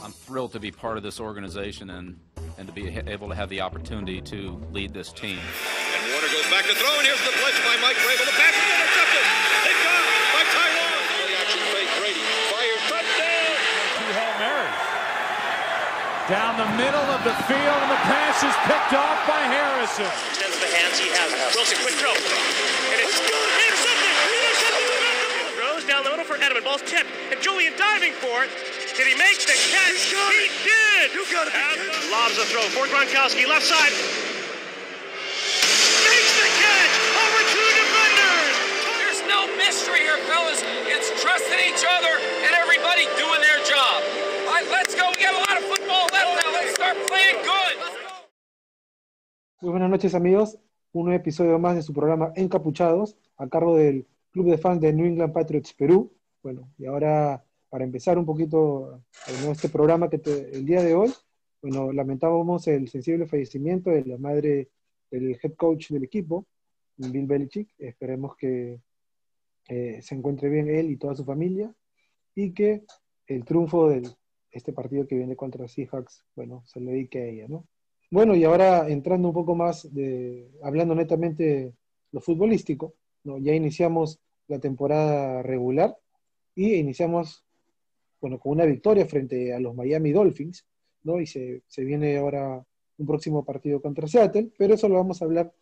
I'm thrilled to be part of this organization and, and to be able to have the opportunity to lead this team. And Warner goes back to throw, and here's the blitz by Mike Rabel. The pass is intercepted. It's gone by Tyrone. Play action fake. Brady fires touchdown. Hail Mary. Down the middle of the field, and the pass is picked off by Harrison. Extends the hands he has. Wilson, quick throw. And it's intercepted. Intercepted. Throws down the middle for Edelman. Ball's tipped. And Julian diving for it. Did he make the catch? He did. You got it. Lobs the throw for Gronkowski. Left side. Makes the catch. Over two defenders. There's no mystery here, fellas. It's trusting each other and everybody doing their job. All right, let's go. We got a lot of football left now. Let's start playing good. Let's go. Muy buenas noches amigos, un nuevo episodio más de su programa Encapuchados, a cargo del Club de Fans de New England Patriots Perú. Bueno, y ahora para empezar un poquito eh, este programa que te- el día de hoy, bueno, lamentábamos el sensible fallecimiento de la madre del head coach del equipo, Bill Belichick. Esperemos que eh, se encuentre bien él y toda su familia y que el triunfo de este partido que viene contra Seahawks, bueno, se le dedique a ella, ¿no? Bueno, y ahora entrando un poco más de, hablando netamente lo futbolístico, ¿no? Ya iniciamos la temporada regular y iniciamos, bueno, con una victoria frente a los Miami Dolphins, ¿no? Y se, se viene ahora un próximo partido contra Seattle, pero eso lo vamos a hablar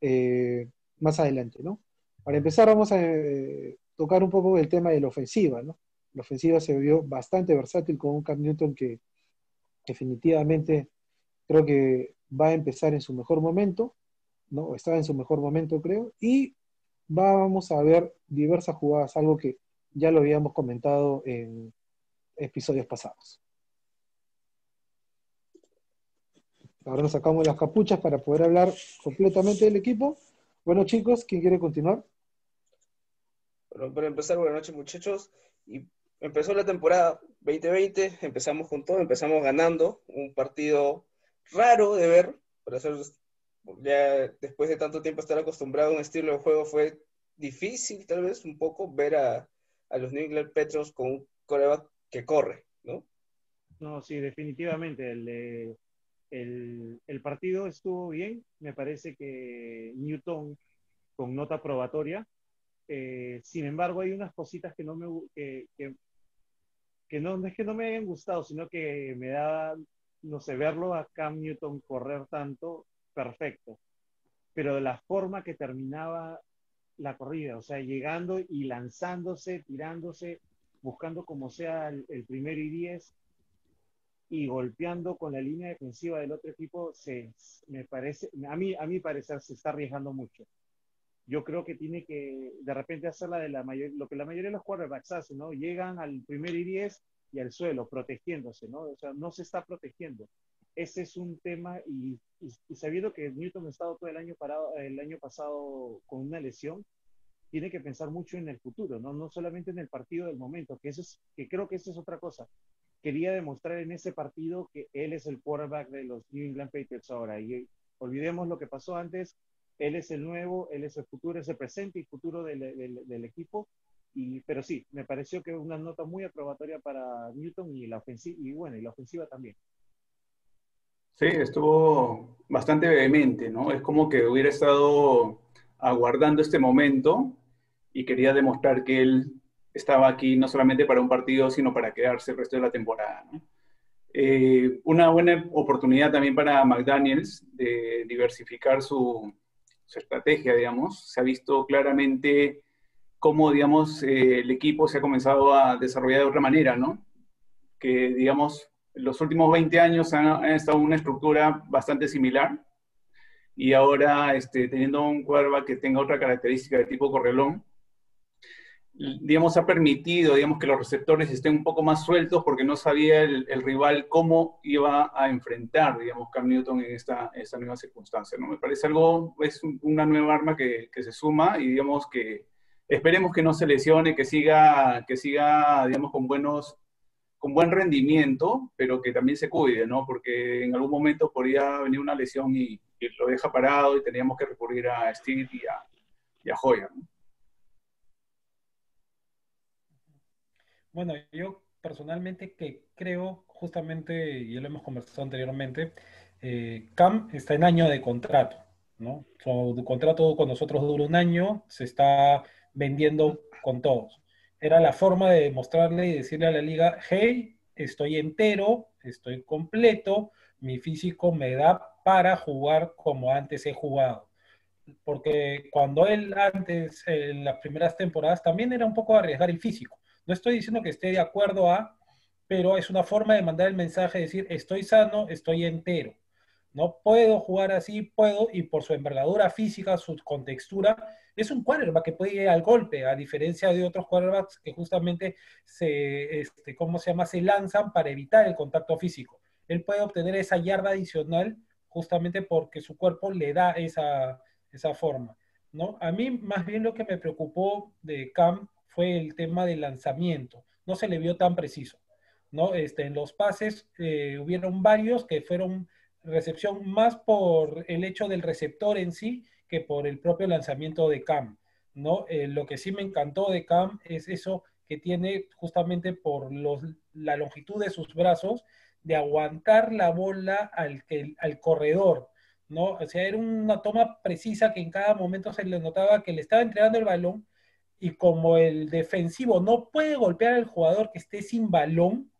eh, más adelante, ¿no? Para empezar vamos a eh, tocar un poco el tema de la ofensiva, ¿no? La ofensiva se vio bastante versátil con un Cam Newton que definitivamente creo que va a empezar en su mejor momento, ¿no? Estaba en su mejor momento, creo, y vamos a ver diversas jugadas, algo que ya lo habíamos comentado en episodios pasados. Ahora nos sacamos las capuchas para poder hablar completamente del equipo. Bueno, chicos, ¿quién quiere continuar? Bueno, para empezar, buenas noches muchachos. Y empezó la temporada 2020, empezamos con todo, empezamos ganando, un partido raro de ver, para ser, ya después de tanto tiempo estar acostumbrado a un estilo de juego fue difícil tal vez un poco ver a, a los New England Patriots con un coreback corre, ¿no? No, sí, definitivamente. El, el, partido estuvo bien. Me parece que Newton con nota probatoria. Eh, sin embargo, hay unas cositas que no me que, que, no, no es que no me hayan gustado, sino que me da, no sé, verlo a Cam Newton correr tanto, perfecto. Pero de la forma que terminaba la corrida, o sea, llegando y lanzándose, tirándose, buscando como sea el, el primero y diez y golpeando con la línea defensiva del otro equipo, se, me parece, a mí, a mi parecer, se está arriesgando mucho. Yo creo que tiene que de repente hacer la de la mayor, lo que la mayoría de los quarterbacks hacen, ¿no? Llegan al primer y diez y al suelo, protegiéndose, ¿no? O sea, no se está protegiendo. Ese es un tema y, y, y sabiendo que Newton ha estado todo el año parado, el año pasado con una lesión, tiene que pensar mucho en el futuro, ¿no? No solamente en el partido del momento, que eso es, que creo que eso es otra cosa. Quería demostrar en ese partido que él es el quarterback de los New England Patriots ahora. Y eh, olvidemos lo que pasó antes. Él es el nuevo, él es el futuro, es el presente y futuro del, equipo. Y, pero sí, me pareció que una nota muy aprobatoria para Newton y la ofensiva, y bueno, y la ofensiva también. Sí, estuvo bastante vehemente, ¿no? Es como que hubiera estado aguardando este momento y quería demostrar que él estaba aquí no solamente para un partido, sino para quedarse el resto de la temporada. Eh, una buena oportunidad también para McDaniels de diversificar su, su estrategia, digamos. Se ha visto claramente cómo, digamos, eh, el equipo se ha comenzado a desarrollar de otra manera, ¿no? Que, digamos, los últimos 20 años han, estado una estructura bastante similar y ahora este, teniendo un quarterback que tenga otra característica de tipo correlón, digamos, ha permitido, digamos, que los receptores estén un poco más sueltos porque no sabía el, rival cómo iba a enfrentar, digamos, Cam Newton en esta, esta nueva circunstancia, ¿no? Me parece algo, es un- una nueva arma que, que se suma y, digamos, que esperemos que no se lesione, que siga, que siga, digamos, con buenos, con buen rendimiento, pero que también se cuide, ¿no? Porque en algún momento podría venir una lesión y, lo deja parado y teníamos que recurrir a Steve y a, y a ¿no? Bueno, yo personalmente que creo, justamente, y lo hemos conversado anteriormente, eh, Cam está en año de contrato, ¿no? Su contrato con nosotros dura un año, se está vendiendo con todos. Era la forma de mostrarle y decirle a la liga, hey, estoy entero, estoy completo, mi físico me da para jugar como antes he jugado. Porque cuando él antes, en las primeras temporadas, también era un poco arriesgar el físico. No estoy diciendo que esté de acuerdo a, pero es una forma de mandar el mensaje, de decir, estoy sano, estoy entero. No puedo jugar así, puedo, y por su envergadura física, su contextura, es un quarterback que puede ir al golpe, a diferencia de otros quarterbacks que justamente se, este, ¿cómo se llama? Se lanzan para evitar el contacto físico. Él puede obtener esa yarda adicional justamente porque su cuerpo le da esa, esa forma. ¿no? A mí más bien lo que me preocupó de Cam fue el tema del lanzamiento. No se le vio tan preciso. ¿no? Este, en los pases eh, hubieron varios que fueron recepción más por el hecho del receptor en sí que por el propio lanzamiento de Cam. ¿no? Eh, lo que sí me encantó de Cam es eso que tiene justamente por los, la longitud de sus brazos, de aguantar la bola al, al corredor, ¿no? O sea, era una toma precisa que en cada momento se le notaba que le estaba entregando el balón y como el defensivo no puede golpear al jugador que esté sin balón,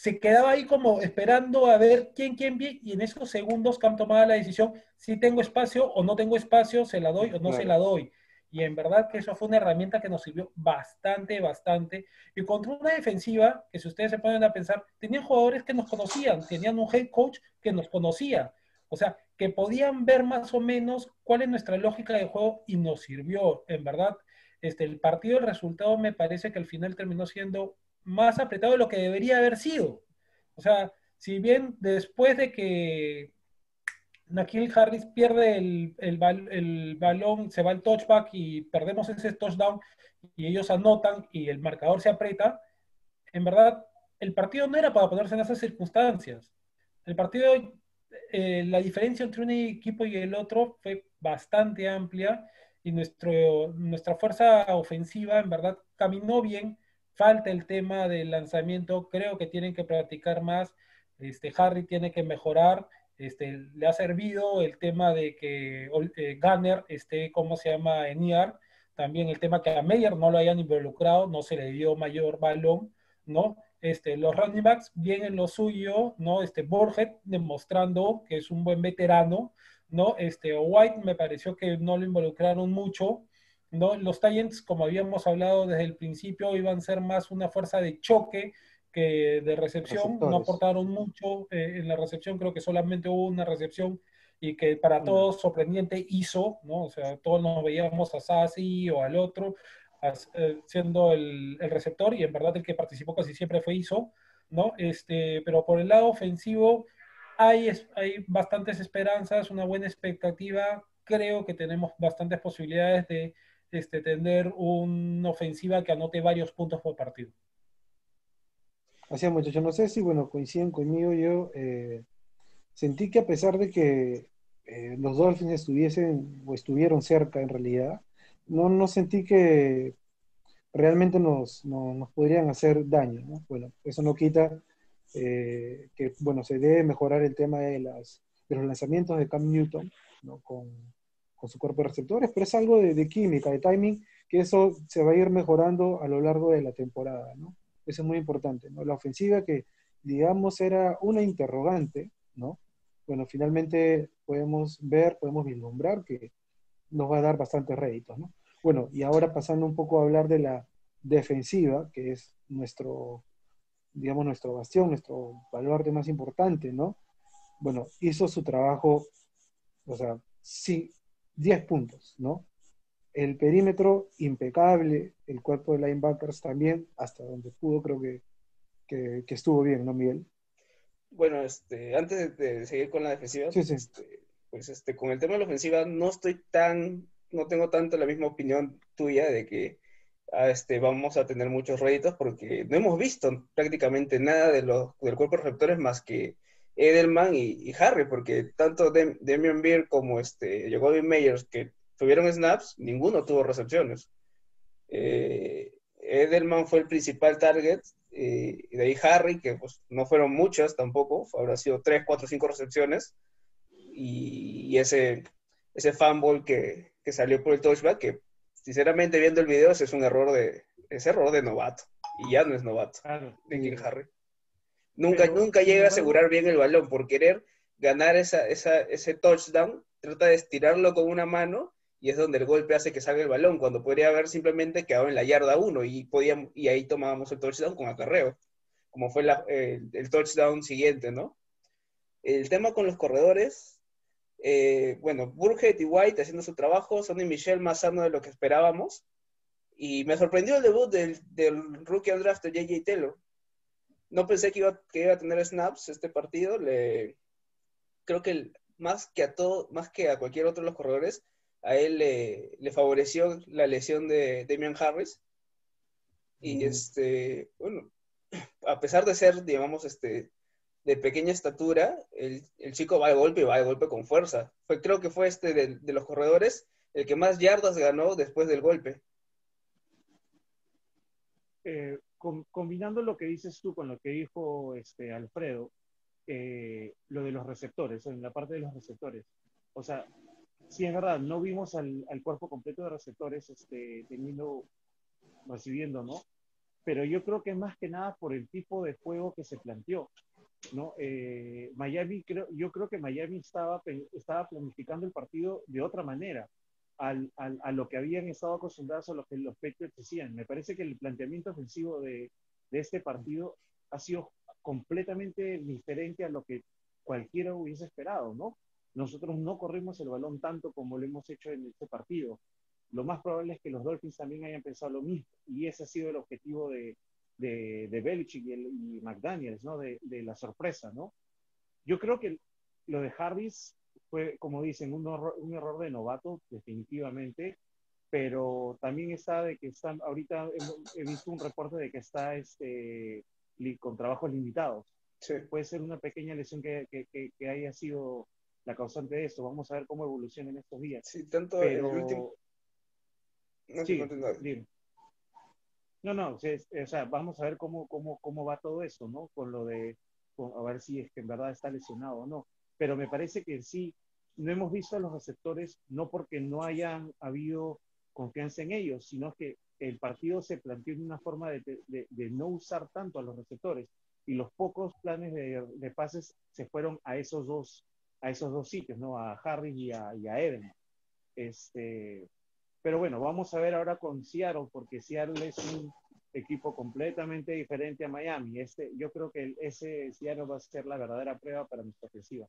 se quedaba ahí como esperando a ver quién, quién viene, y en esos segundos Cam tomaba la decisión si tengo espacio o no tengo espacio, se la doy o no se la doy. Y en verdad que eso fue una herramienta que nos sirvió bastante, bastante. Y contra una defensiva, que si ustedes se ponen a pensar, tenían jugadores que nos conocían, tenían un head coach que nos conocía. O sea, que podían ver más o menos cuál es nuestra lógica de juego y nos sirvió. En verdad, este, el partido, el resultado me parece que al final terminó siendo más apretado de lo que debería haber sido. O sea, si bien después de que Nakil Harris pierde el, el, balón, se va al touchback y perdemos ese touchdown y ellos anotan y el marcador se aprieta, en verdad el partido no era para ponerse en esas circunstancias. El partido, eh, la diferencia entre un equipo y el otro fue bastante amplia y nuestro, nuestra fuerza ofensiva en verdad caminó bien. Falta el tema del lanzamiento, creo que tienen que practicar más. Este, Harry tiene que mejorar este, le ha servido el tema de que eh, Gunner esté, ¿cómo se llama?, en IAR. También el tema que a Meyer no lo hayan involucrado, no se le dio mayor balón, ¿no? Este, los running backs bien en lo suyo, ¿no? Este, Borget demostrando que es un buen veterano, ¿no? Este, White me pareció que no lo involucraron mucho, ¿no? Los Titans, como habíamos hablado desde el principio, iban a ser más una fuerza de choque, que de recepción no aportaron mucho eh, en la recepción, creo que solamente hubo una recepción y que para todos sorprendente hizo, ¿no? O sea, todos nos veíamos a Sassi o al otro eh, siendo el, el, receptor y en verdad el que participó casi siempre fue Iso, ¿no? Este, pero por el lado ofensivo hay, hay bastantes esperanzas, una buena expectativa, creo que tenemos bastantes posibilidades de este, tener una ofensiva que anote varios puntos por partido. Así es, muchachos. No sé si, bueno, coinciden conmigo. Yo eh, sentí que a pesar de que eh, los Dolphins estuviesen o estuvieron cerca en realidad, no, no sentí que realmente nos, nos podrían hacer daño. ¿no? Bueno, eso no quita eh, que, bueno, se debe mejorar el tema de, las, de los lanzamientos de Cam Newton ¿no? con, con, su cuerpo de receptores, pero es algo de, química, de timing, que eso se va a ir mejorando a lo largo de la temporada. ¿no? Eso es muy importante, ¿no? La ofensiva que, digamos, era una interrogante, ¿no? Bueno, finalmente podemos ver, podemos vislumbrar que nos va a dar bastantes réditos, ¿no? Bueno, y ahora pasando un poco a hablar de la defensiva, que es nuestro, digamos, nuestro bastión, nuestro baluarte más importante, ¿no? Bueno, hizo su trabajo, o sea, sí, 10 puntos, ¿no? El perímetro impecable, el cuerpo de linebackers también, hasta donde pudo, creo que, que, estuvo bien, ¿no, Miguel? Bueno, este, antes de, seguir con la defensiva, Este, pues este, con el tema de la ofensiva no estoy tan, no tengo tanto la misma opinión tuya de que ah, este, vamos a tener muchos réditos porque no hemos visto prácticamente nada de los, del cuerpo de receptores más que Edelman y, Harry, porque tanto Demian Beer como este, Jacoby Meyers, que tuvieron snaps, ninguno tuvo recepciones. Eh, Edelman fue el principal target eh, y de ahí Harry, que pues no fueron muchas tampoco, habrá sido 3, 4, 5 recepciones, y, y ese, ese fumble que, que salió por el touchback, que sinceramente viendo el video ese es un error de, ese error de novato, y ya no es novato, de King Harry. Nunca, Pero, nunca llega a asegurar bien el balón por querer ganar esa, esa, ese touchdown, trata de estirarlo con una mano y es donde el golpe hace que salga el balón, cuando podría haber simplemente quedado en la yarda 1 y, podíamos, y ahí tomábamos el touchdown con acarreo, como fue la- el, el touchdown siguiente, ¿no? El tema con los corredores, eh, bueno, Burhead y White haciendo su trabajo, Sonny Michel más sano de lo que esperábamos, y me sorprendió el debut del, del rookie al draft de J.J. Taylor. No pensé que iba, que iba a tener snaps este partido, le, creo que el- más que a todo, más que a cualquier otro de los corredores, a él le, le favoreció la lesión de Damian Harris. Y este, bueno, a pesar de ser, digamos, este, de pequeña estatura, el, el chico va de golpe y va de golpe con fuerza. Fue, creo que fue este de, de los corredores el que más yardas ganó después del golpe. eh, com- combinando lo que dices tú con lo que dijo este, Alfredo, eh, lo de los receptores, en la parte de los receptores. O sea, sí es verdad, no vimos al, cuerpo completo de receptores este, teniendo, recibiendo, ¿no? Pero yo creo que más que nada por el tipo de juego que se planteó, ¿no? Eh, Miami, creo, yo creo que Miami estaba, estaba planificando el partido de otra manera al, al- a lo que habían estado acostumbrados a lo que los Patriots hacían. Me parece que el planteamiento ofensivo de, de este partido ha sido completamente diferente a lo que cualquiera hubiese esperado, ¿no? Nosotros no corrimos el balón tanto como lo hemos hecho en este partido. Lo más probable es que los Dolphins también hayan pensado lo mismo, y ese ha sido el objetivo de, de, de Belichick y, el- y McDaniels, ¿no? De, de la sorpresa, ¿no? Yo creo que lo de Harris fue, como dicen, un, horror- un error de novato, definitivamente, pero también está de que están, ahorita he, he visto un reporte de que está este, con trabajos limitados. Puede ser una pequeña lesión que, que, que- que haya sido la causante de esto. Vamos a ver cómo evoluciona en estos días. Sí, tanto pero... el último... No, Sí, sí, dime. No, no, o sea, vamos a ver cómo, cómo, cómo va todo eso, ¿no? Con lo de, con- a ver si es que en verdad está lesionado o no. Pero me parece que sí, no hemos visto a los receptores, no porque no hayan habido confianza en ellos, sino que el partido se planteó en una forma de, no usar tanto a los receptores y los pocos planes de, pases se fueron a esos dos, a esos dos sitios, ¿no? A Harris y a, y a Edelman. Este, pero bueno, vamos a ver ahora con Seattle, porque Seattle es un equipo completamente diferente a Miami. Este, yo creo que ese Seattle va a ser la verdadera prueba para nuestra ofensiva.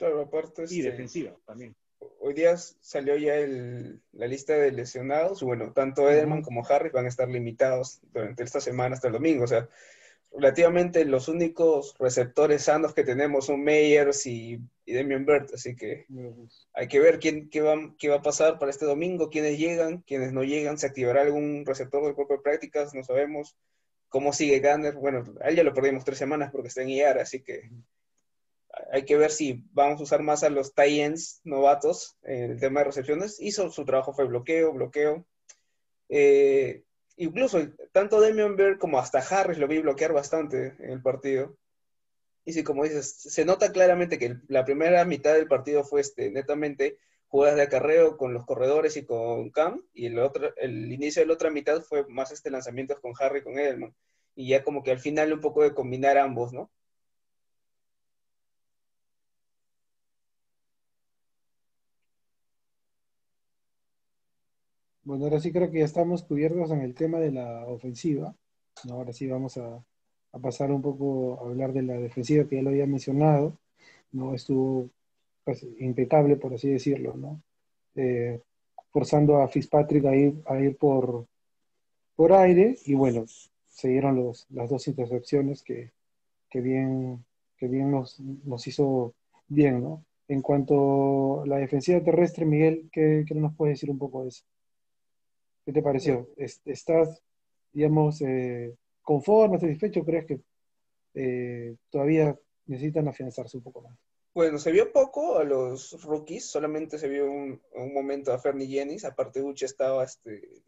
Claro, aparte... Y este, defensiva también. Hoy día salió ya el- la lista de lesionados. y Bueno, tanto Edelman como Harris van a estar limitados durante esta semana hasta el domingo. O sea, relativamente los únicos receptores sanos que tenemos son Meyers y, y Damian Burt. Así que hay que ver quién, qué, va, qué va a pasar para este domingo, quiénes llegan, quiénes no llegan. ¿Se activará algún receptor del cuerpo de prácticas? No sabemos. ¿Cómo sigue Gunner? Bueno, a él ya lo perdimos tres semanas porque está en IAR, así que hay que ver si vamos a usar más a los tie-ends novatos en el tema de recepciones. Hizo su trabajo fue bloqueo, bloqueo. Eh, incluso tanto Damian Bear como hasta Harris lo vi bloquear bastante en el partido. Y sí, como dices, se nota claramente que la primera mitad del partido fue este, netamente jugadas de acarreo con los corredores y con Cam, y el, otro, el inicio de la otra mitad fue más este lanzamientos con Harry y con Edelman. Y ya como que al final un poco de combinar ambos, ¿no? Bueno, ahora sí creo que ya estamos cubiertos en el tema de la ofensiva. Ahora sí vamos a, a pasar un poco a hablar de la defensiva que ya lo había mencionado. ¿no? Estuvo pues, impecable, por así decirlo, ¿no? Eh, forzando a Fitzpatrick a ir, a ir por, por aire y bueno, se dieron los, las dos intercepciones que, que bien, que bien nos, nos hizo bien, ¿no? En cuanto a la defensiva terrestre, Miguel, ¿qué, qué nos puedes decir un poco de eso? ¿Qué te pareció? ¿Es- ¿Estás, digamos, eh, conforme, satisfecho? ¿Crees que eh, todavía necesitan afianzarse un poco más? Bueno, se vio poco a los rookies, solamente se vio un, momento a Fernie Jennings, aparte Uche estaba este,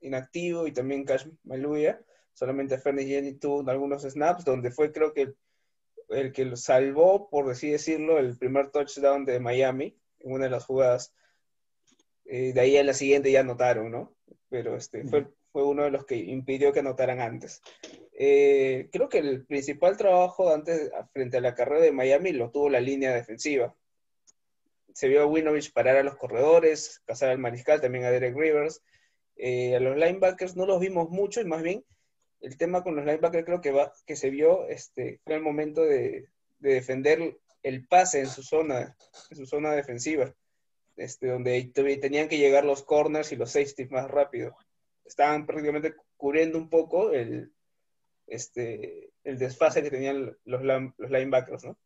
inactivo y también Cash Maluya. solamente Fernie Jenny tuvo algunos snaps, donde fue creo que el que lo salvó, por así decirlo, el primer touchdown de Miami en una de las jugadas. Eh, de ahí a la siguiente ya anotaron, ¿no? Pero este, fue, fue uno de los que impidió que anotaran antes. Eh, creo que el principal trabajo antes, frente a la carrera de Miami lo tuvo la línea defensiva. Se vio a Winovich parar a los corredores, cazar al mariscal, también a Derek Rivers. Eh, a los linebackers no los vimos mucho y más bien el tema con los linebackers creo que, va, que se vio este, fue el momento de, de defender el pase en su zona, en su zona defensiva, este, donde tenían que llegar los corners y los safeties más rápido. Estaban prácticamente cubriendo un poco el, este, el desfase que tenían los, los linebackers, ¿no?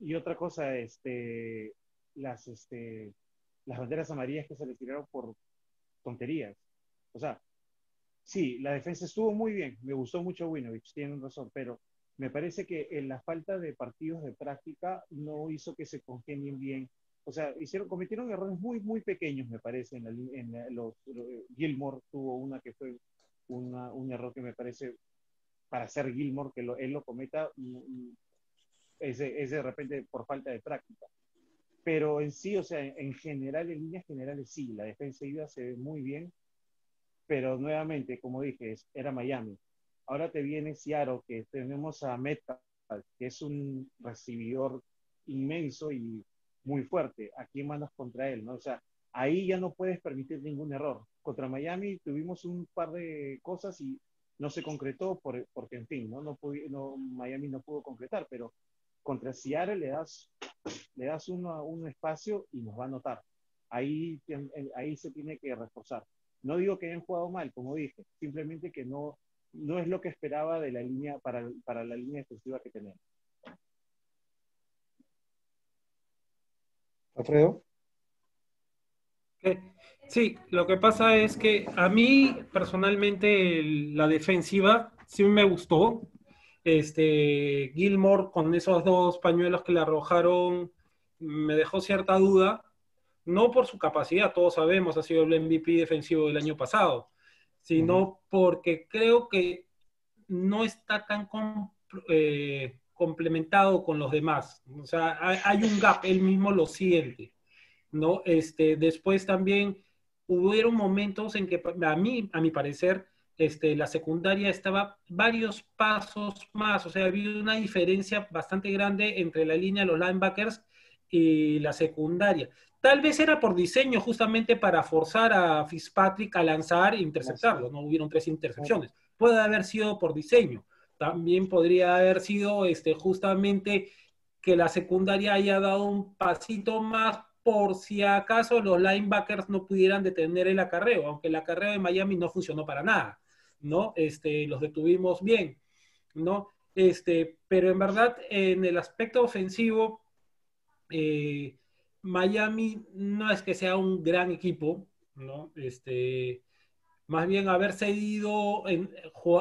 Y otra cosa, este, las, este, las banderas amarillas que se le tiraron por tonterías. O sea, sí, la defensa estuvo muy bien, me gustó mucho Winovich, tienen razón, pero me parece que en la falta de partidos de práctica no hizo que se congenien bien. O sea, hicieron, cometieron errores muy, muy pequeños, me parece, en, la, en los, Gilmore tuvo una que fue una, un error que me parece para ser Gilmore, que él lo cometa, mm, mm, es de repente por falta de práctica. Pero en sí, o sea, en general, en líneas generales, sí, la defensiva se ve muy bien, pero nuevamente, como dije, era Miami. Ahora te viene Seattle, que tenemos a Meta, que es un recibidor inmenso y muy fuerte. ¿A quién mandas contra él? ¿no? O sea, ahí ya no puedes permitir ningún error. Contra Miami tuvimos un par de cosas y no se concretó por, porque, en fin, ¿no? No, Miami no pudo concretar, pero contra Seattle le das, le das un espacio y nos va a notar. Ahí, ahí se tiene que reforzar. No digo que hayan jugado mal, como dije, simplemente que no, no es lo que esperaba de la línea para, para la línea defensiva que tenemos. Alfredo. Sí, lo que pasa es que a mí personalmente la defensiva sí me gustó, este, Gilmore con esos dos pañuelos que le arrojaron me dejó cierta duda, no por su capacidad, todos sabemos, ha sido el MVP defensivo del año pasado, sino porque creo que no está tan eh, complementado con los demás. O sea, hay, un gap, él mismo lo siente, ¿no? Este, después también hubieron momentos en que a mí, a mi parecer, este, la secundaria estaba varios pasos más, o sea, había una diferencia bastante grande entre la línea de los linebackers y la secundaria. Tal vez era por diseño justamente para forzar a Fitzpatrick a lanzar e interceptarlo, no hubieron tres intercepciones. Puede haber sido por diseño. También podría haber sido este, justamente que la secundaria haya dado un pasito más por si acaso los linebackers no pudieran detener el acarreo, aunque el acarreo de Miami no funcionó para nada. ¿no? Este, los detuvimos bien, ¿no? Este, pero en verdad, en el aspecto ofensivo, eh, Miami no es que sea un gran equipo, ¿no? Este, más bien haber cedido en,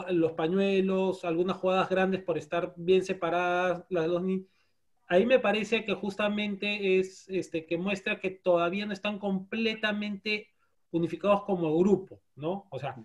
los pañuelos, algunas jugadas grandes por estar bien separadas las dos. Ahí me parece que justamente es este, que muestra que todavía no están completamente unificados como grupo, ¿no? O sea,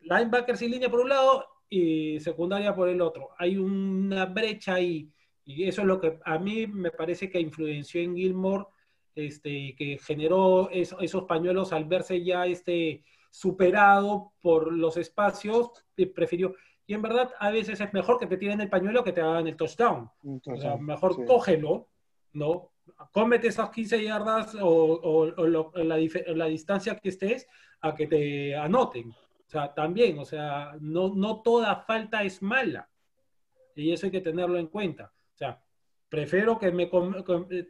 linebackers sin línea por un lado y secundaria por el otro. Hay una brecha ahí y eso es lo que a mí me parece que influenció en Gilmore este, que generó esos pañuelos al verse ya este, superado por los espacios, prefirió. Y en verdad, a veces es mejor que te tiren el pañuelo que te hagan el touchdown. o sea, mejor cógelo, ¿no? Cómete esas 15 yardas o, la, la, distancia que estés a que te anoten. O sea, también, o sea, no, no toda falta es mala. Y eso hay que tenerlo en cuenta. O sea, prefiero que me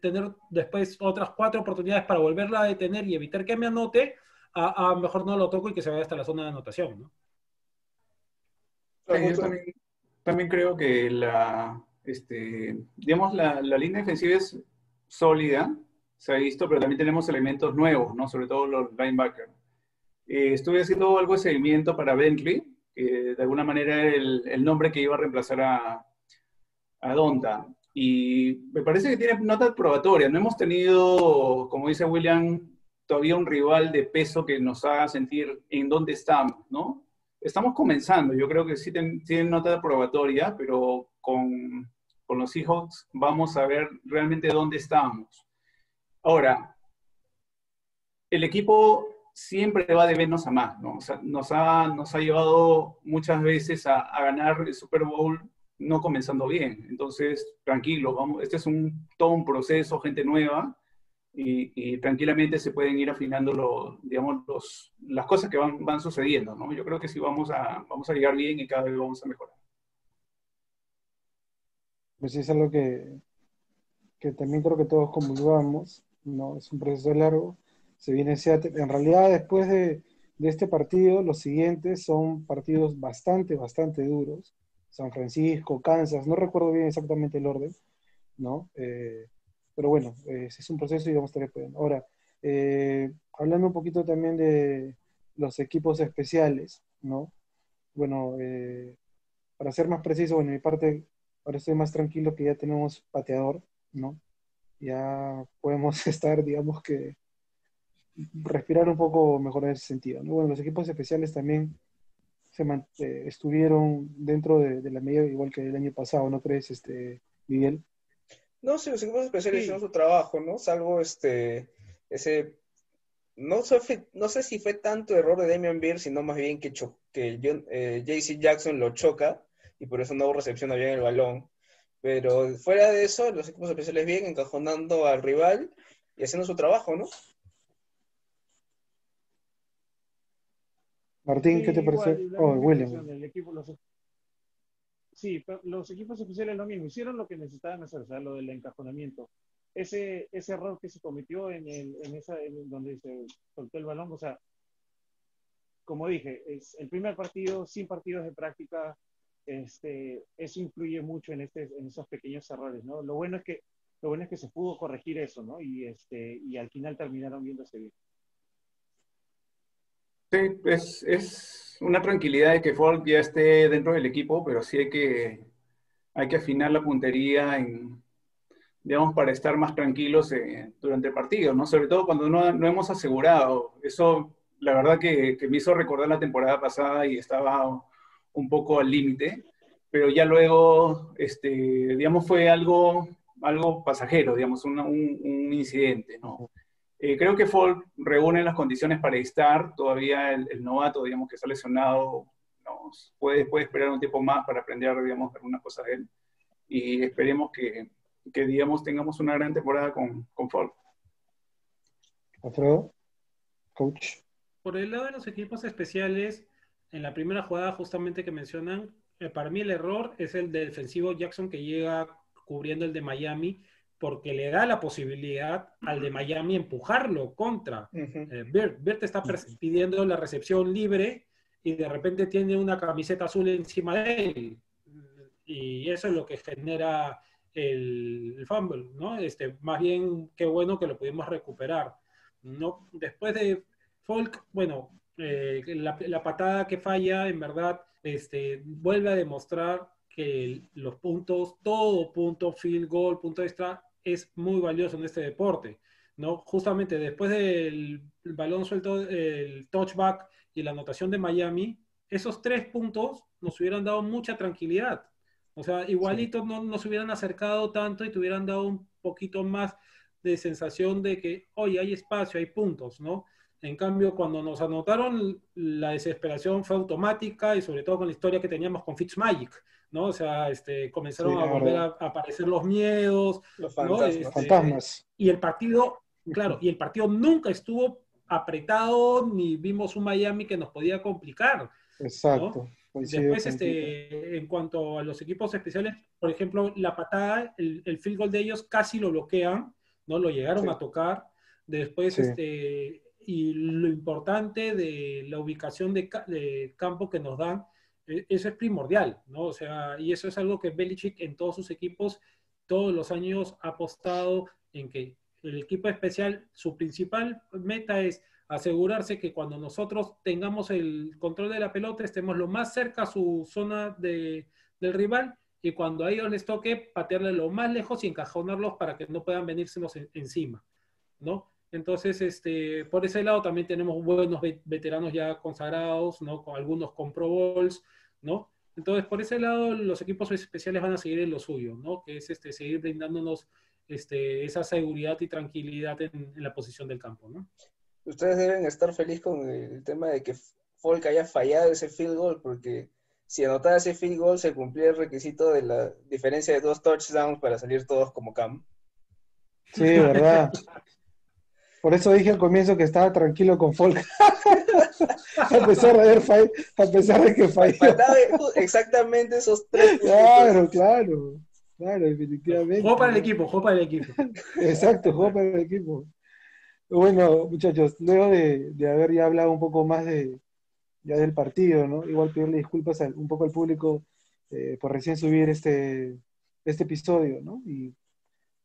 tener después otras cuatro oportunidades para volverla a detener y evitar que me anote, a, mejor no lo toco y que se vaya hasta la zona de anotación, ¿no? yo también, creo que la, este, digamos, la, la, línea defensiva es sólida, se ha visto, pero también tenemos elementos nuevos, ¿no? Sobre todo los linebackers. Eh, estuve haciendo algo de seguimiento para Bentley, que de alguna manera era el, nombre que iba a reemplazar a, a, Donta. Y me parece que tiene notas probatorias. No hemos tenido, como dice William, todavía un rival de peso que nos haga sentir en dónde estamos, ¿no? estamos comenzando. Yo creo que sí ten- tienen nota probatoria, pero con, con los Seahawks vamos a ver realmente dónde estamos. Ahora, el equipo siempre va de menos a más, ¿no? O sea, nos, ha, nos ha llevado muchas veces a, a ganar el Super Bowl no comenzando bien. Entonces, tranquilo, vamos, este es un, todo un proceso, gente nueva, y, tranquilamente se pueden ir afinando lo- digamos, los, las cosas que van, van sucediendo, ¿no? Yo creo que sí vamos a, vamos a llegar bien y cada vez vamos a mejorar. Pues es algo que, que también creo que todos comulgamos, ¿no? Es un proceso largo, se viene. En realidad, después de, de este partido, los siguientes son partidos bastante, bastante duros. San Francisco, Kansas, no recuerdo bien exactamente el orden, ¿no? Eh, pero bueno, eh, es un proceso y vamos a estar. Ahora, eh, hablando un poquito también de los equipos especiales, ¿no? Bueno, eh, para ser más preciso, bueno, en mi parte, ahora estoy más tranquilo que ya tenemos pateador, ¿no? Ya podemos estar, digamos que, respirar un poco mejor en ese sentido, ¿no? Bueno, los equipos especiales también se man- eh, estuvieron dentro de, de la medida igual que el año pasado, ¿no crees, este, Miguel? No, sí, los equipos especiales Sí. hicieron su trabajo, ¿no? Salvo este, ese, no sé, fue- no sé si fue tanto error de Damian Beer, sino más bien que, cho- que John- eh, JC Jackson lo choca y por eso no hubo recepción bien el balón. Pero fuera de eso, los equipos especiales bien, encajonando al rival y haciendo su trabajo, ¿no? Martín, Sí, ¿qué te parece? Oh, William. equipo, los- Sí, los equipos especiales lo mismo, hicieron lo que necesitaban hacer, o sea, lo del encajonamiento. Ese, ese error que se cometió en, el, en esa, en donde se soltó el balón, o sea, como dije, es el primer partido sin partidos de práctica, este, eso influye mucho en, este, en esos pequeños errores, ¿no? Lo bueno es que, lo bueno es que se pudo corregir eso, ¿no? Y, este, y al final terminaron viéndose bien. Sí, es, es una tranquilidad de que Folk ya esté dentro del equipo, pero sí hay que, hay que afinar la puntería en, digamos, para estar más tranquilos eh, durante el partido, ¿no? Sobre todo cuando no, no hemos asegurado. Eso, la verdad que, que me hizo recordar la temporada pasada y estaba un poco al límite, pero ya luego, este, digamos, fue algo, algo pasajero, digamos, un, un incidente, ¿no? Eh, creo que Folk reúne las condiciones para estar. Todavía el, el novato, digamos, que está lesionado, no, puede, puede esperar un tiempo más para aprender, digamos, algunas cosas de él. Y esperemos que, que digamos, tengamos una gran temporada con, con Folk. Alfredo, coach. Por el lado de los equipos especiales, en la primera jugada justamente que mencionan, eh, para mí el error es el del defensivo Jackson que llega cubriendo el de Miami porque le da la posibilidad al de Miami empujarlo contra. Eh, Bert, Bert está pidiendo la recepción libre y de repente tiene una camiseta azul encima de él. Y eso es lo que genera el, el fumble, ¿no? Este, más bien, qué bueno que lo pudimos recuperar. ¿no? Después de Folk, bueno, eh, la, la patada que falla, en verdad, este, vuelve a demostrar que los puntos, todo punto, field goal, punto extra, es muy valioso en este deporte. ¿no? Justamente después del balón suelto, el touchback y la anotación de Miami, esos tres puntos nos hubieran dado mucha tranquilidad. O sea, igualito no nos hubieran acercado tanto y te hubieran dado un poquito más de sensación de que, oye, hay espacio, hay puntos, ¿no? En cambio, cuando nos anotaron, la desesperación fue automática y sobre todo con la historia que teníamos con Fitzmagic, ¿no? O sea, este, comenzaron Sí, a volver a, aparecer los miedos. Los ¿no? fantasmas. Este, Fantasmas. Y el partido, claro, y el partido nunca estuvo apretado ni vimos un Miami que nos podía complicar. Exacto. coincido Después, este, en cuanto a los equipos especiales, por ejemplo, la patada, el, el field goal de ellos casi lo bloquean, ¿no? Lo llegaron Sí. a tocar. Después, Sí. este, y lo importante de la ubicación de, de campo que nos dan, eso es primordial, ¿no? O sea, y eso es algo que Belichick en todos sus equipos, todos los años ha apostado en que el equipo especial, su principal meta es asegurarse que cuando nosotros tengamos el control de la pelota estemos lo más cerca a su zona de, del rival y cuando a ellos les toque patearle lo más lejos y encajonarlos para que no puedan venírsenos en- encima, ¿no? Entonces, este, por ese lado también tenemos buenos veteranos ya consagrados, ¿no? Con algunos con Pro Bowls, ¿no? Entonces, por ese lado, los equipos especiales van a seguir en lo suyo, ¿no? Que es este, seguir brindándonos este, esa seguridad y tranquilidad en, la posición del campo, ¿no? Ustedes deben estar felices con el tema de que Folk haya fallado ese field goal, porque si anotaba ese field goal se cumplía el requisito de la diferencia de dos touchdowns para salir todos como cam. Sí, verdad. Por eso dije al comienzo que estaba tranquilo con Folk. a pesar de haber fallado, a pesar de que falló. exactamente esos tres Claro, claro. Claro, definitivamente. Juego para el equipo, juego para el equipo. Exacto, juego para el equipo. Bueno, muchachos, luego de, haber ya hablado un poco más de ya del partido, ¿no? Igual pedirle disculpas un poco al público eh, por recién subir este, este episodio, ¿no? Y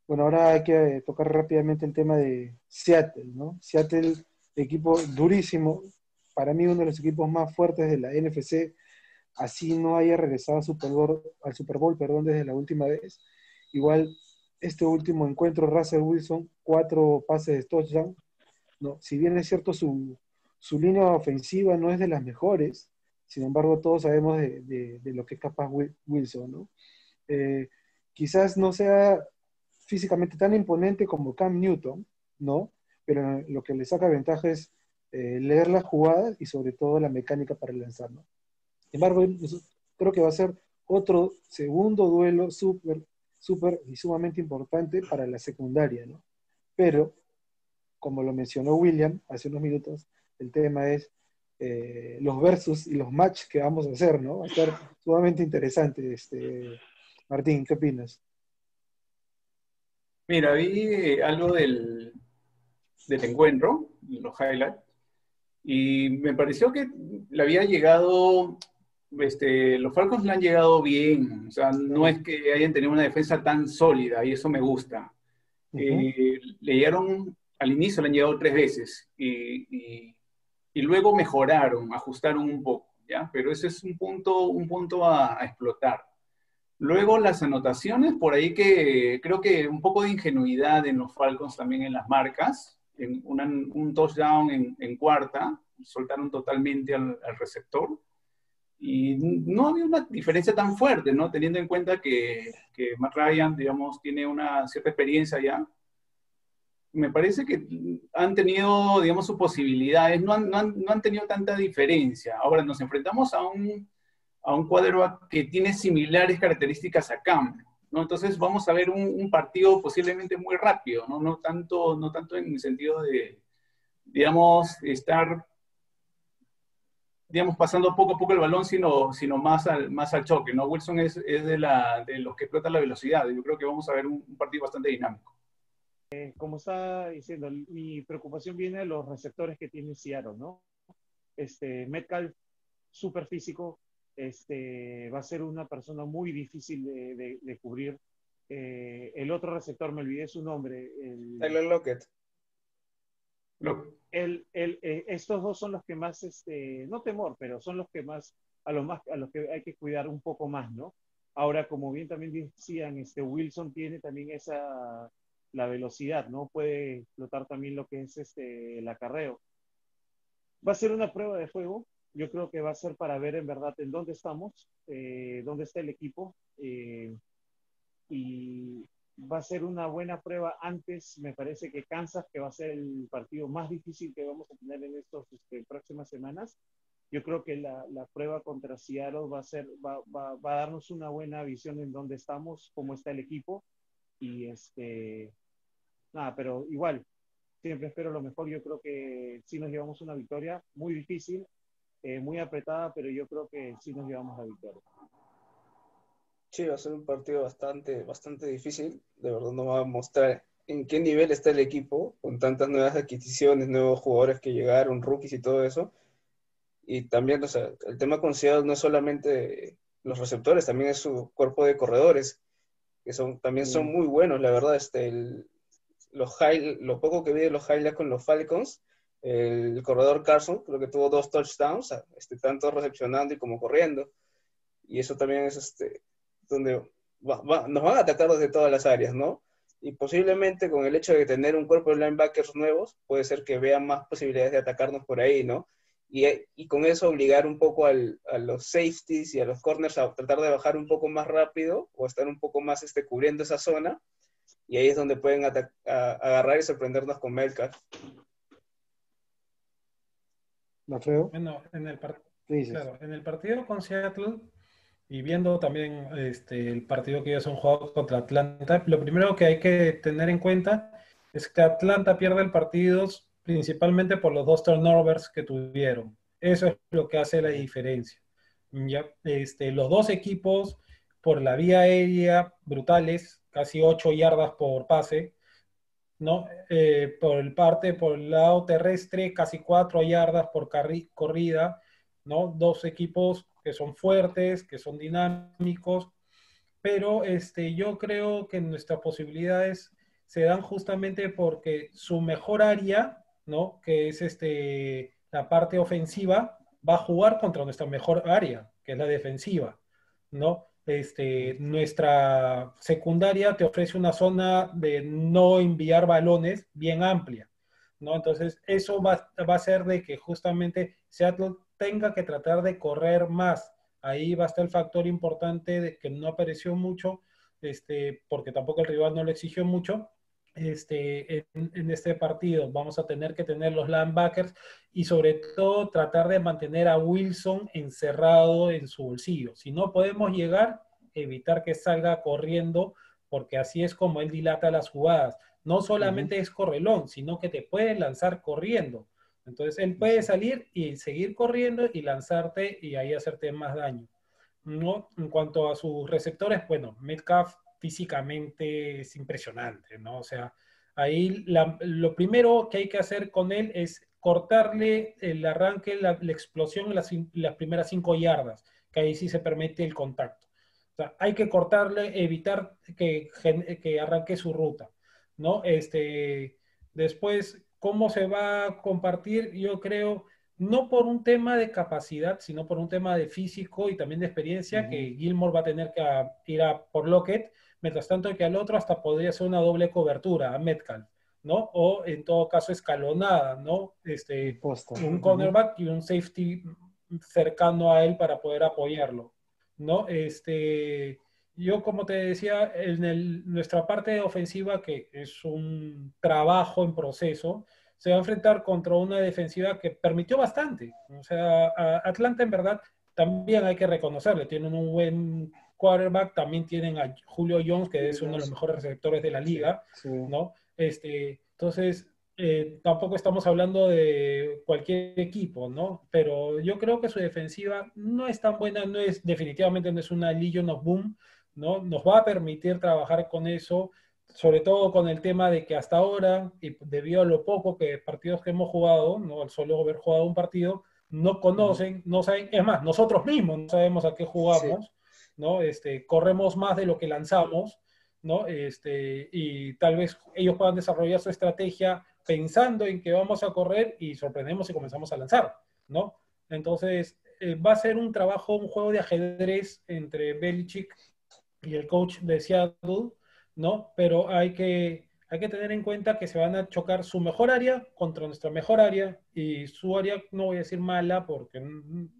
bueno, ahora hay que tocar rápidamente el tema de Seattle, ¿no? Seattle, equipo durísimo, para mí uno de los equipos más fuertes de la NFC, así no haya regresado al Super Bowl, al Super Bowl perdón, desde la última vez. Igual, este último encuentro, Russell Wilson, cuatro pases de touchdown. ¿no? Si bien es cierto, su, su línea ofensiva no es de las mejores, sin embargo, todos sabemos de, de, lo que es capaz Wilson. ¿no? Eh, quizás no sea físicamente tan imponente como Cam Newton, ¿no? Pero lo que le saca ventaja es eh, leer las jugadas y sobre todo la mecánica para lanzar, ¿no? Sin embargo, creo que va a ser otro segundo duelo súper, súper y sumamente importante para la secundaria, ¿no? Pero, como lo mencionó William hace unos minutos, el tema es eh, los versus y los match que vamos a hacer, ¿no? Va a estar sumamente interesante. Este, Martín, ¿qué opinas? Mira, vi algo del, del encuentro, los highlights, y me pareció que le había llegado, este, los Falcons le han llegado bien, o sea, no es que hayan tenido una defensa tan sólida, y eso me gusta. Eh, le llegaron, al inicio le han llegado tres veces, y, y, luego mejoraron, ajustaron un poco, ¿ya? Pero ese es un punto, un punto a explotar. Luego las anotaciones, por ahí que creo que un poco de ingenuidad en los Falcons también en las marcas, en un touchdown en, cuarta, soltaron totalmente al, receptor. Y no había una diferencia tan fuerte, ¿no? Teniendo en cuenta que, que Matt Ryan, digamos, tiene una cierta experiencia ya. Me parece que han tenido, digamos, sus posibilidades, no han, no han, no han tenido tanta diferencia. Ahora nos enfrentamos a un a un cuadro que tiene similares características a Cam. ¿no? Entonces vamos a ver un, partido posiblemente muy rápido, ¿no? No, tanto, no tanto en el sentido de, digamos, estar digamos, pasando poco a poco el balón, sino, sino más, al, más al choque. ¿no? Wilson es, es de, la, de, los que explotan la velocidad. Yo creo que vamos a ver un, partido bastante dinámico. Eh, como está diciendo, mi preocupación viene de los receptores que tiene Seattle, ¿no? Este, Metcalf, súper físico, este, va a ser una persona muy difícil de, cubrir. Eh, el otro receptor, me olvidé su nombre. El, Tyler Lockett. El, el, eh, estos dos son los que más, este, no temor, pero son los que más, a los más, a los que hay que cuidar un poco más, ¿no? Ahora, como bien también decían, este Wilson tiene también esa, la velocidad, ¿no? Puede explotar también lo que es este, el acarreo. Va a ser una prueba de fuego, yo creo que va a ser para ver en verdad en dónde estamos, eh, dónde está el equipo. Eh, y va a ser una buena prueba antes, me parece que Kansas, que va a ser el partido más difícil que vamos a tener en estas este, próximas semanas. Yo creo que la, prueba contra Seattle va a, ser, va, va, va, a darnos una buena visión en dónde estamos, cómo está el equipo. Y este, nada, pero igual, siempre espero lo mejor. Yo creo que sí nos llevamos una victoria muy difícil, eh, muy apretada, pero yo creo que sí nos llevamos la victoria. Sí, va a ser un partido bastante, bastante difícil. De verdad no va a mostrar en qué nivel está el equipo, con tantas nuevas adquisiciones, nuevos jugadores que llegaron, rookies y todo eso. Y también, o sea, el tema considerado no es solamente los receptores, también es su cuerpo de corredores, que son, también son muy buenos, la verdad. Este, los high, lo poco que vi de los highlights con los Falcons, el corredor Carson creo que tuvo dos touchdowns, este, tanto recepcionando y como corriendo. Y eso también es este, donde nos van a atacar desde todas las áreas, ¿no? Y posiblemente con el hecho de tener un cuerpo de linebackers nuevos, puede ser que vean más posibilidades de atacarnos por ahí, ¿no? Y, y con eso obligar un poco al, a los safeties y a los corners a tratar de bajar un poco más rápido o estar un poco más este, cubriendo esa zona. Y ahí es donde pueden agarrar y sorprendernos con Melcar. Alfredo. Bueno, en el, claro, en el partido con Seattle y viendo también este, el partido que ellos han jugado contra Atlanta, lo primero que hay que tener en cuenta es que Atlanta pierde el partido principalmente por los dos turnovers que tuvieron. Eso es lo que hace la diferencia. ¿ya? Este, los dos equipos por la vía aérea brutales, casi 8 yardas por pase, ¿no? Eh, por el parte, por el lado terrestre, casi 4 yardas por corrida, ¿no? Dos equipos que son fuertes, que son dinámicos, pero este, yo creo que nuestras posibilidades se dan justamente porque su mejor área, ¿no? Que es este, la parte ofensiva, va a jugar contra nuestra mejor área, que es la defensiva, ¿no? Este, nuestra secundaria te ofrece una zona de no enviar balones bien amplia, ¿no? Entonces, eso va, a ser de que justamente Seattle tenga que tratar de correr más. Ahí va a estar el factor importante de que no apareció mucho, este, porque tampoco el rival no le exigió mucho. Este, en, en, este partido vamos a tener que tener los linebackers y sobre todo tratar de mantener a Wilson encerrado en su bolsillo. Si no podemos llegar, evitar que salga corriendo, porque así es como él dilata las jugadas. No solamente es correlón, sino que te puede lanzar corriendo. Entonces él puede salir y seguir corriendo y lanzarte y ahí hacerte más daño. ¿no? En cuanto a sus receptores, bueno, Metcalf físicamente es impresionante, ¿no? O sea, ahí lo primero que hay que hacer con él es cortarle el arranque, la, explosión en las, las, primeras cinco yardas, que ahí sí se permite el contacto. O sea, hay que cortarle, evitar que, que arranque su ruta, ¿no? Este, después, cómo se va a compartir, yo creo, no por un tema de capacidad, sino por un tema de físico y también de experiencia, que Gilmore va a tener que ir a por Lockett, mientras tanto que al otro hasta podría ser una doble cobertura, a Metcalf, ¿no? O en todo caso escalonada, ¿no? Este, un cornerback y un safety cercano a él para poder apoyarlo, ¿no? Este, yo, como te decía, en nuestra parte ofensiva, que es un trabajo en proceso, se va a enfrentar contra una defensiva que permitió bastante. O sea, Atlanta en verdad también hay que reconocerle, tienen un buen quarterback, también tienen a Julio Jones, que es uno de los mejores receptores de la liga, ¿no? Este, entonces, eh, tampoco estamos hablando de cualquier equipo, ¿no? Pero yo creo que su defensiva no es tan buena, no es, definitivamente no es una Legion of Boom, ¿no? Nos va a permitir trabajar con eso, sobre todo con el tema de que hasta ahora, y debido a lo poco que partidos que hemos jugado, ¿no? Al solo haber jugado un partido, no conocen, no saben, es más, nosotros mismos no sabemos a qué jugamos, ¿no? Este, corremos más de lo que lanzamos, ¿no? Este, y tal vez ellos puedan desarrollar su estrategia pensando en que vamos a correr y sorprendemos y comenzamos a lanzar, ¿no? Entonces, eh, va a ser un trabajo, un juego de ajedrez entre Belichick y el coach de Seattle, ¿no? Pero hay que, hay que tener en cuenta que se van a chocar su mejor área contra nuestra mejor área y su área, no voy a decir mala porque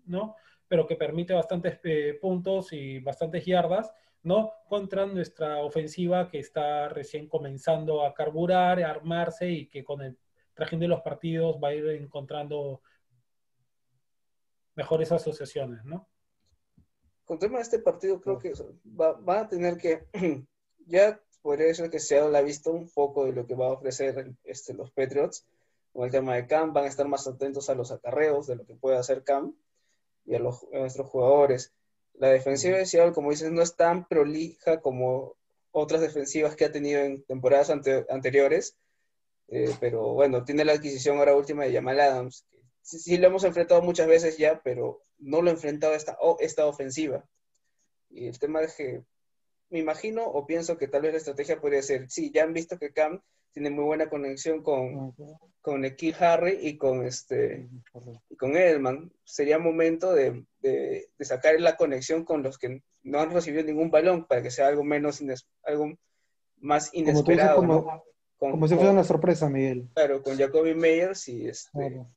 no, pero que permite bastantes eh, puntos y bastantes yardas, ¿no? Contra nuestra ofensiva que está recién comenzando a carburar, a armarse y que con el trajín de los partidos va a ir encontrando mejores asociaciones, ¿no? con tema de este partido, creo que va, van a tener que, ya podría ser que se ha visto un poco de lo que va a ofrecer este, los Patriots con el tema de Cam, van a estar más atentos a los acarreos de lo que puede hacer Cam y a, los, nuestros jugadores. La defensiva de Seattle, como dices, no es tan prolija como otras defensivas que ha tenido en temporadas anteriores, eh, pero bueno, tiene la adquisición ahora última de Jamal Adams, sí, sí, lo hemos enfrentado muchas veces ya, pero no lo he enfrentado esta, esta ofensiva. Y el tema es que me imagino o pienso que tal vez la estrategia podría ser, sí, ya han visto que Cam tiene muy buena conexión con, con Ekil Harry y con, este, y con Edelman. Sería momento de, de, sacar la conexión con los que no han recibido ningún balón para que sea algo menos, algo más Como tú dices, inesperado, como, ¿no? Con- como si fuera una sorpresa, Miguel. Claro, con Jacoby Meyers y este, Claro.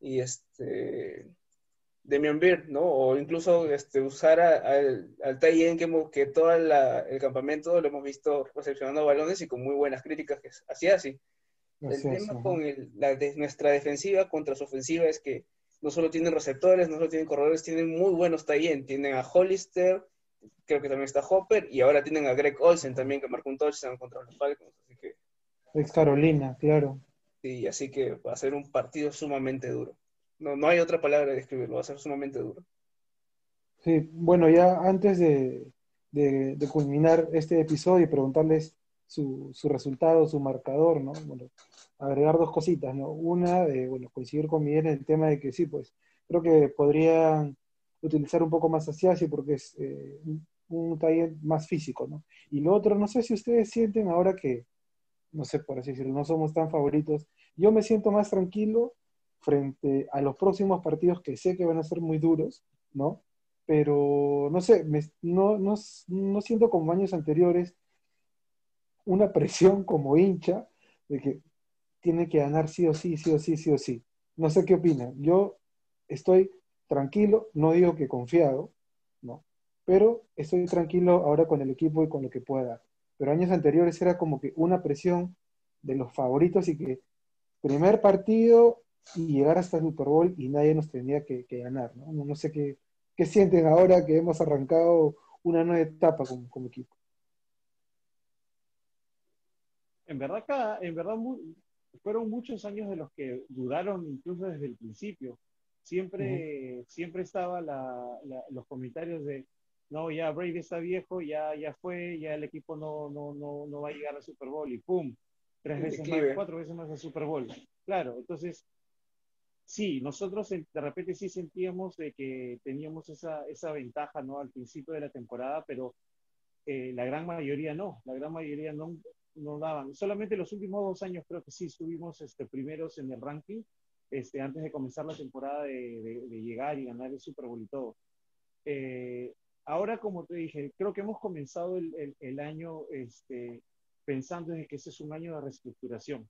y este Demian Beard, ¿no? O incluso este, usar a- al, al que, que todo el campamento lo hemos visto recepcionando balones y con muy buenas críticas que hacía así. El es, tema con el- la de nuestra defensiva contra su ofensiva es que no solo tienen receptores, no solo tienen corredores, tienen muy buenos end. Tienen a Hollister, creo que también está Hopper, y ahora tienen a Greg Olsen también, que marcó un touchdown contra los Falcons. Así que, Ex Carolina, claro. sí, así que va a ser un partido sumamente duro. No, no hay otra palabra de describirlo, va a ser sumamente duro. Sí, bueno, ya antes de, de- culminar este episodio y preguntarles su, su resultado, su marcador, ¿no? Bueno, agregar dos cositas, ¿no? Una, de, bueno, coincidir con Miguel en el tema de que sí, pues, creo que podrían utilizar un poco más a Siasi porque es eh, un, un taller más físico, ¿no? Y lo otro, no sé si ustedes sienten ahora que, no sé por así decirlo, no somos tan favoritos, yo me siento más tranquilo frente a los próximos partidos que sé que van a ser muy duros, ¿no? Pero no sé, no, no, siento como años anteriores una presión como hincha de que tiene que ganar sí o sí, sí o sí, sí o sí. No sé qué opinan. Yo estoy tranquilo, no digo que confiado, ¿no? Pero estoy tranquilo ahora con el equipo y con lo que pueda. Pero años anteriores era como que una presión de los favoritos y que primer partido y llegar hasta el Super Bowl y nadie nos tenía que, que ganar, ¿no? No, no sé qué, qué sienten ahora que hemos arrancado una nueva etapa como, como equipo. En verdad, cada, en verdad mu- fueron muchos años de los que dudaron incluso desde el principio. Siempre, siempre estaba la- la- los comentarios de, no, ya Brady está viejo, ya, ya fue, ya el equipo no, no, no, no va a llegar al Super Bowl y ¡pum! Tres veces más, cuatro veces más al Super Bowl. Claro, entonces, sí, nosotros de repente sí sentíamos de que teníamos esa, esa ventaja, ¿no? Al principio de la temporada, pero eh, la gran mayoría no, la gran mayoría no, no daban. Solamente los últimos dos años creo que sí estuvimos este, primeros en el ranking, este, antes de comenzar la temporada de, de- de llegar y ganar el Super Bowl y todo. Eh, ahora, como te dije, creo que hemos comenzado el, el- el año este, pensando en que ese es un año de reestructuración.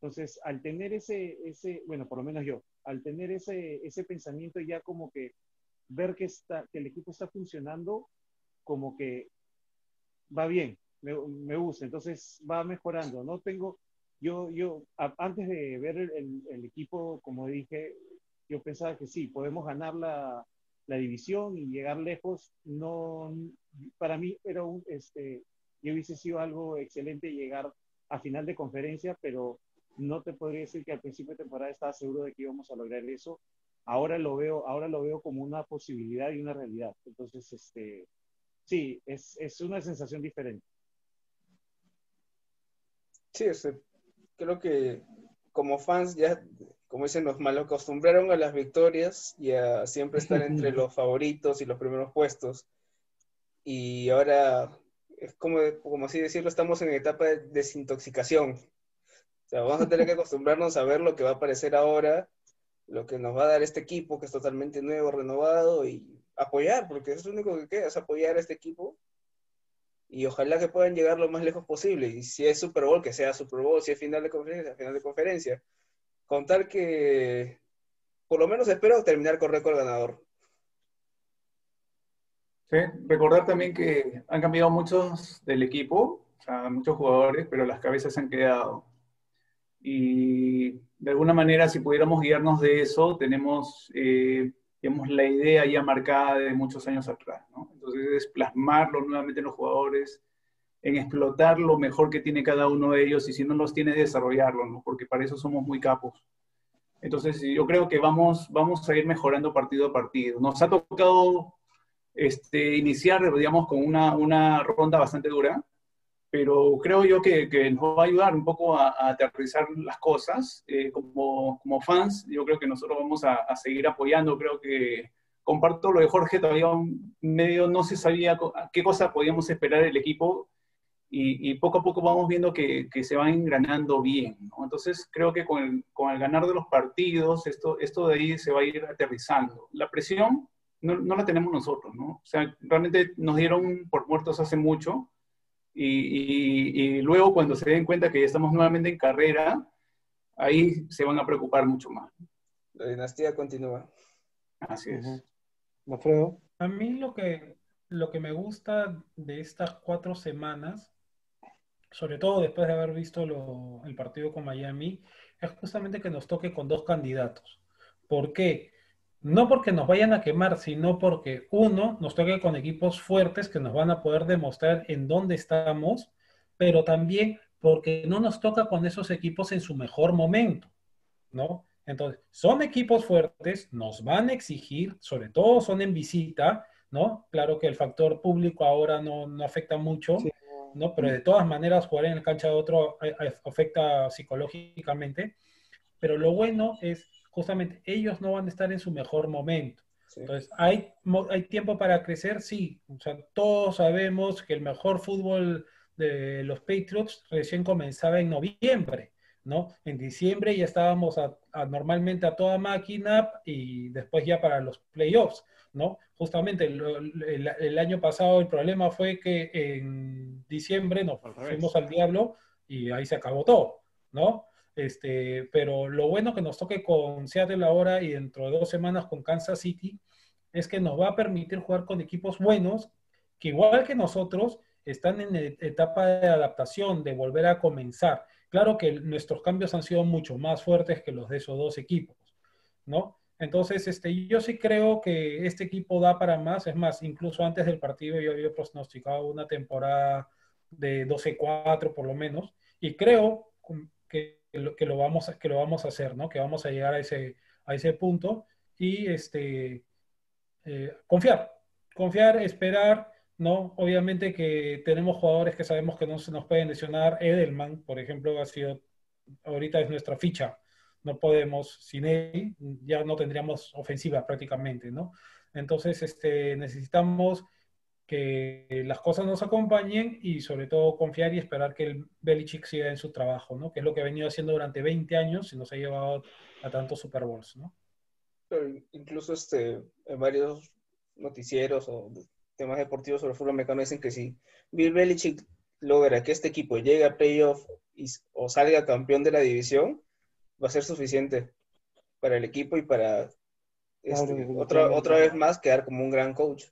Entonces, al tener ese, ese, bueno, por lo menos yo, al tener ese, ese pensamiento ya como que ver que, está, que el equipo está funcionando, como que va bien, me, me gusta, entonces va mejorando. No tengo, yo, yo, antes de ver el, el- el equipo, como dije, yo pensaba que sí, podemos ganar la, la división y llegar lejos. No, para mí era un, este, yo hubiese sido algo excelente llegar a final de conferencia, pero no te podría decir que al principio de temporada estaba seguro de que íbamos a lograr eso. Ahora lo veo, ahora lo veo como una posibilidad y una realidad. Entonces, este, sí, es, es una sensación diferente. Sí, sea, creo que como fans ya, como dicen, nos mal acostumbraron a las victorias y a siempre estar entre los favoritos y los primeros puestos. Y ahora, es como, como así decirlo, estamos en etapa de desintoxicación. Sea, vamos a tener que acostumbrarnos a ver lo que va a aparecer ahora, lo que nos va a dar este equipo, que es totalmente nuevo, renovado, y apoyar, porque es lo único que queda, es apoyar a este equipo y ojalá que puedan llegar lo más lejos posible. Y si es Super Bowl, que sea Super Bowl, si es final de conferencia, final de conferencia. Contar que, por lo menos espero terminar con récord ganador. Sí, recordar también que han cambiado muchos del equipo, muchos jugadores, pero las cabezas han quedado. Y de alguna manera, si pudiéramos guiarnos de eso, tenemos, eh, la idea ya marcada de muchos años atrás, ¿no? Entonces es plasmarlo nuevamente en los jugadores, en explotar lo mejor que tiene cada uno de ellos y si no los tiene, desarrollarlo, ¿no? Porque para eso somos muy capos. Entonces yo creo que vamos, vamos a ir mejorando partido a partido. Nos ha tocado este, iniciar, digamos, con una, una ronda bastante dura, pero creo yo que, que nos va a ayudar un poco a, a aterrizar las cosas. Eh, como, como fans, yo creo que nosotros vamos a, a, seguir apoyando. Creo que comparto lo de Jorge, todavía medio no se sabía qué cosa podíamos esperar del equipo y, y poco a poco vamos viendo que, que se van engranando bien. ¿no? Entonces creo que con el, con el, ganar de los partidos, esto, esto de ahí se va a ir aterrizando. La presión no, no la tenemos nosotros, ¿no? O sea, realmente nos dieron por muertos hace mucho y, y- y luego cuando se den cuenta que ya estamos nuevamente en carrera, ahí se van a preocupar mucho más. La dinastía continúa. Así es. Alfredo. A mí lo que, lo que me gusta de estas cuatro semanas, sobre todo después de haber visto lo- el partido con Miami, es justamente que nos toque con dos candidatos. ¿Por qué? No porque nos vayan a quemar, sino porque uno, nos toque con equipos fuertes que nos van a poder demostrar en dónde estamos, pero también porque no nos toca con esos equipos en su mejor momento, ¿no? Entonces, son equipos fuertes, nos van a exigir, sobre todo son en visita, ¿no? Claro que el factor público ahora no, no afecta mucho, ¿no? Pero de todas maneras jugar en la cancha de otro eh, eh, afecta psicológicamente. Pero lo bueno es, justamente, ellos no van a estar en su mejor momento. Entonces, ¿hay, ¿hay tiempo para crecer? Sí. O sea, todos sabemos que el mejor fútbol de los Patriots recién comenzaba en noviembre, ¿no? En diciembre ya estábamos a- a- normalmente a toda máquina y después ya para los playoffs, ¿no? Justamente el, el- el año pasado el problema fue que en diciembre nos fuimos al diablo y ahí se acabó todo, ¿no? Este, pero lo bueno que nos toque con Seattle ahora y dentro de dos semanas con Kansas City es que nos va a permitir jugar con equipos buenos que igual que nosotros están en e- etapa de adaptación, de volver a comenzar. Claro que nuestros cambios han sido mucho más fuertes que los de esos dos equipos, ¿no? Entonces, este, yo sí creo que este equipo da para más. Es más, incluso antes del partido yo había pronosticado una temporada de 12-4 por lo menos. Y creo que lo, que lo, vamos, a- que lo vamos a hacer, ¿no? Que vamos a llegar a ese, a ese punto. Y este, eh, confiar, confiar, esperar, ¿no? Obviamente que tenemos jugadores que sabemos que no se nos pueden lesionar. Edelman, por ejemplo, ha sido, ahorita es nuestra ficha. No podemos, sin él, ya no tendríamos ofensiva prácticamente, ¿no? Entonces, este, necesitamos que las cosas nos acompañen y sobre todo confiar y esperar que el Belichick siga en su trabajo, ¿no? Que es lo que ha venido haciendo durante 20 años y nos ha llevado a tantos Super Bowls, ¿no? Incluso este, en varios noticieros o temas deportivos sobre el fútbol americano dicen que si Bill Belichick logra que este equipo llegue a playoff y, o salga campeón de la división, va a ser suficiente para el equipo y para este, Claro, otra, otra vez más quedar como un gran coach.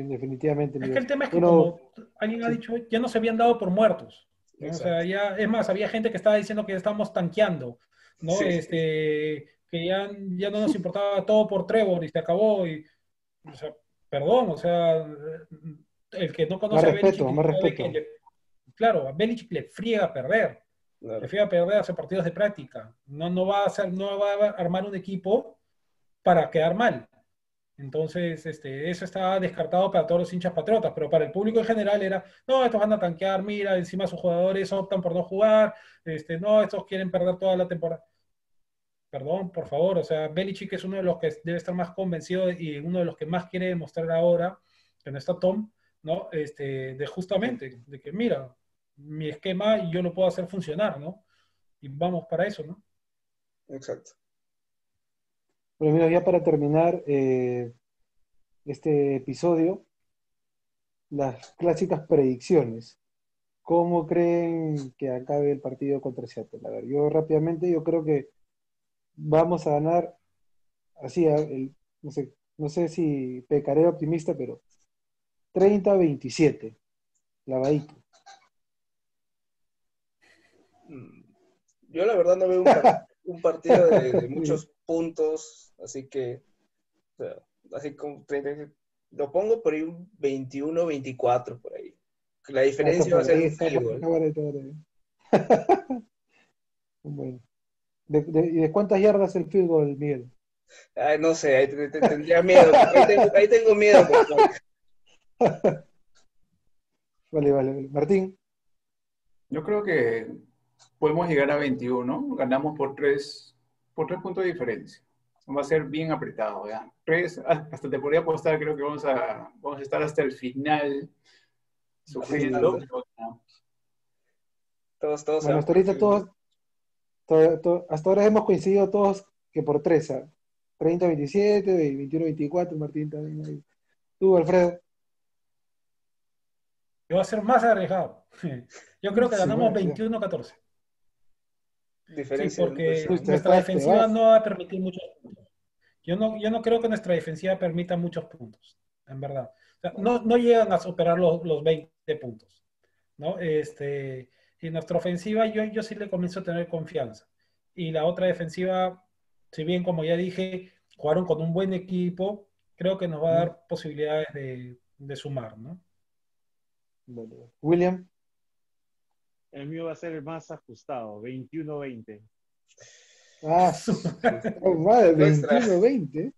Definitivamente. Es que el tema es que, Bueno, como alguien ha dicho, ya no se habían dado por muertos. ¿no? O sea, ya, es más, había gente que estaba diciendo que ya estamos tanqueando, ¿no? Sí. Este, que ya, ya no nos importaba todo por Trevor y se acabó. Y, o sea, perdón, o sea, el que no conoce Más a Belichick respeto, más le- claro, a Belichick le friega a perder. Claro. Le friega a perder hace partidos de práctica. No, no, va a hacer, no va a armar un equipo para quedar mal. Entonces, este, eso está descartado para todos los hinchas patriotas, pero para el público en general era, no, estos van a tanquear, mira, encima sus jugadores optan por no jugar, este, no, estos quieren perder toda la temporada. Perdón, por favor, o sea, Belichick es uno de los que debe estar más convencido y uno de los que más quiere demostrar ahora, que no está Tom, ¿no? Este, de justamente, de que mira, mi esquema yo lo puedo hacer funcionar, ¿no? Y vamos para eso, ¿no? Exacto. Bueno, amigos, ya para terminar eh, este episodio, las clásicas predicciones. ¿Cómo creen que acabe el partido contra Seattle? A ver, yo rápidamente, yo creo que vamos a ganar, así, el- no sé, no sé si pecaré optimista, pero 30-27, lavadito. Mm, Yo la verdad no veo un, par- un partido de, de muchos puntos, así que, o sea, así como, treinta- lo pongo por ahí un 21-24 por ahí. La diferencia va a ser un field. Bueno. ¿De, de- y de cuántas yardas el field goal, Miguel? Ay, no sé, ahí te- te- tendría miedo. Ahí tengo, ahí tengo miedo. Vale, vale, vale. Martín, Yo creo que podemos llegar a 21, ganamos por tres, por tres puntos de diferencia. Va a ser bien apretado, ¿verdad? Tres, ah, hasta te podría apostar, creo que vamos a, vamos a estar hasta el final sufriendo. Todos, todos. Bueno, hasta ahorita todos, todo, todo, hasta ahora hemos coincidido todos que por tres, ¿sabes? 30, 27, 21, 24, Martín también. Ahí. Tú, Alfredo. Yo voy a ser más arriesgado. Yo creo que ganamos 21, 14 diferencias. Sí, porque pues, nuestra defensiva no va a permitir muchos puntos. Yo no, yo no creo que nuestra defensiva permita muchos puntos, en verdad. No, no, llegan a superar los, los 20 puntos. ¿no? Este, y nuestra ofensiva, yo, yo sí le comienzo a tener confianza. Y la otra defensiva, si bien, como ya dije, jugaron con un buen equipo, creo que nos va a dar posibilidades de, de sumar, ¿no? William. El mío va a ser el más ajustado, 21-20. ah, oh, madre, Extra. 21-20.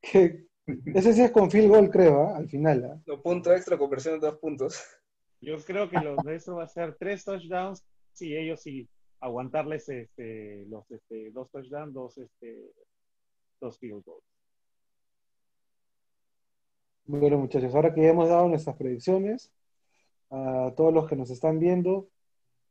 Que- Ese sí es con field goal, creo, ¿ah? al final. ¿ah? No, punto extra, conversión de dos puntos. Yo creo que los de eso va a ser tres touchdowns y ellos sí aguantarles este, los este, dos touchdowns, dos, este, dos field goals. Bueno, muchachos, ahora que ya hemos dado nuestras predicciones, a todos los que nos están viendo,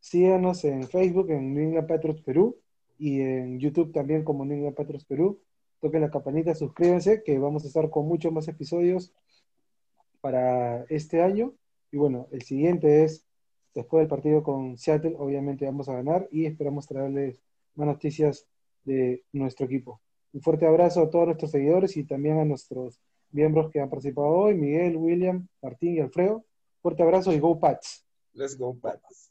síganos en Facebook, en New Perú, y en YouTube también como New Patriots Perú. Toquen la campanita, suscríbanse, que vamos a estar con muchos más episodios para este año. Y bueno, el siguiente es después del partido con Seattle, obviamente vamos a ganar y esperamos traerles más noticias de nuestro equipo. Un fuerte abrazo a todos nuestros seguidores y también a nuestros miembros que han participado hoy, Miguel, William, Martín y Alfredo. Fuerte abrazo y go Pats. Let's go, Pats.